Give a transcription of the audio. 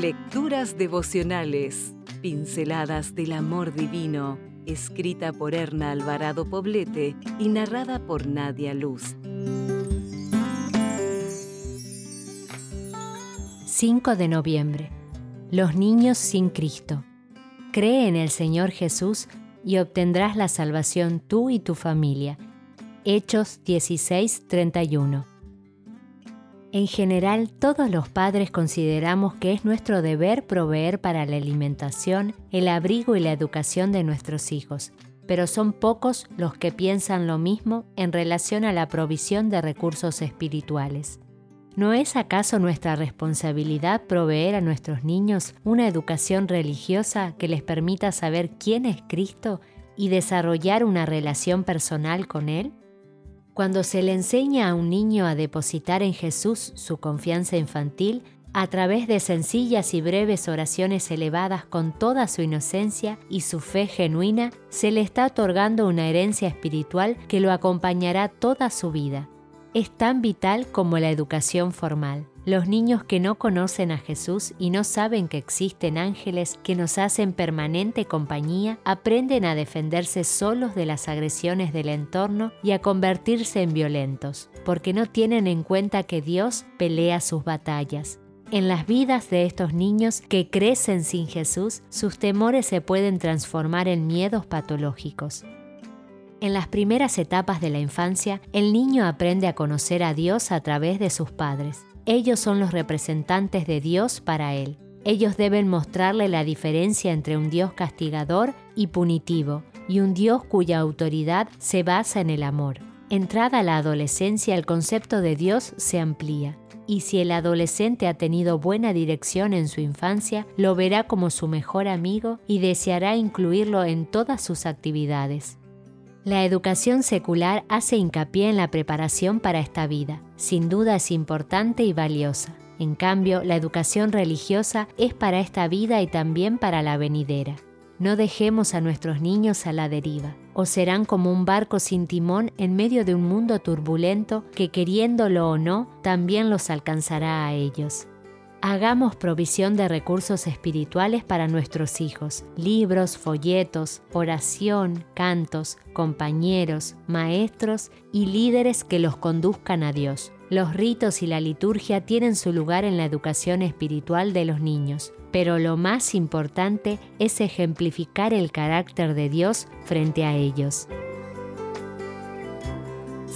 Lecturas devocionales, pinceladas del amor divino, escrita por Erna Alvarado Poblete y narrada por Nadia Luz. 5 de noviembre. Los niños sin Cristo. Cree en el Señor Jesús y obtendrás la salvación tú y tu familia. Hechos 16:31. En general, todos los padres consideramos que es nuestro deber proveer para la alimentación, el abrigo y la educación de nuestros hijos, pero son pocos los que piensan lo mismo en relación a la provisión de recursos espirituales. ¿No es acaso nuestra responsabilidad proveer a nuestros niños una educación religiosa que les permita saber quién es Cristo y desarrollar una relación personal con Él? Cuando se le enseña a un niño a depositar en Jesús su confianza infantil, a través de sencillas y breves oraciones elevadas con toda su inocencia y su fe genuina, se le está otorgando una herencia espiritual que lo acompañará toda su vida. Es tan vital como la educación formal. Los niños que no conocen a Jesús y no saben que existen ángeles que nos hacen permanente compañía, aprenden a defenderse solos de las agresiones del entorno y a convertirse en violentos, porque no tienen en cuenta que Dios pelea sus batallas. En las vidas de estos niños que crecen sin Jesús, sus temores se pueden transformar en miedos patológicos. En las primeras etapas de la infancia, el niño aprende a conocer a Dios a través de sus padres. Ellos son los representantes de Dios para él. Ellos deben mostrarle la diferencia entre un Dios castigador y punitivo, y un Dios cuya autoridad se basa en el amor. Entrada la adolescencia, el concepto de Dios se amplía, y si el adolescente ha tenido buena dirección en su infancia, lo verá como su mejor amigo y deseará incluirlo en todas sus actividades. La educación secular hace hincapié en la preparación para esta vida. Sin duda es importante y valiosa. En cambio, la educación religiosa es para esta vida y también para la venidera. No dejemos a nuestros niños a la deriva, o serán como un barco sin timón en medio de un mundo turbulento que queriéndolo o no, también los alcanzará a ellos. Hagamos provisión de recursos espirituales para nuestros hijos, libros, folletos, oración, cantos, compañeros, maestros y líderes que los conduzcan a Dios. Los ritos y la liturgia tienen su lugar en la educación espiritual de los niños, pero lo más importante es ejemplificar el carácter de Dios frente a ellos.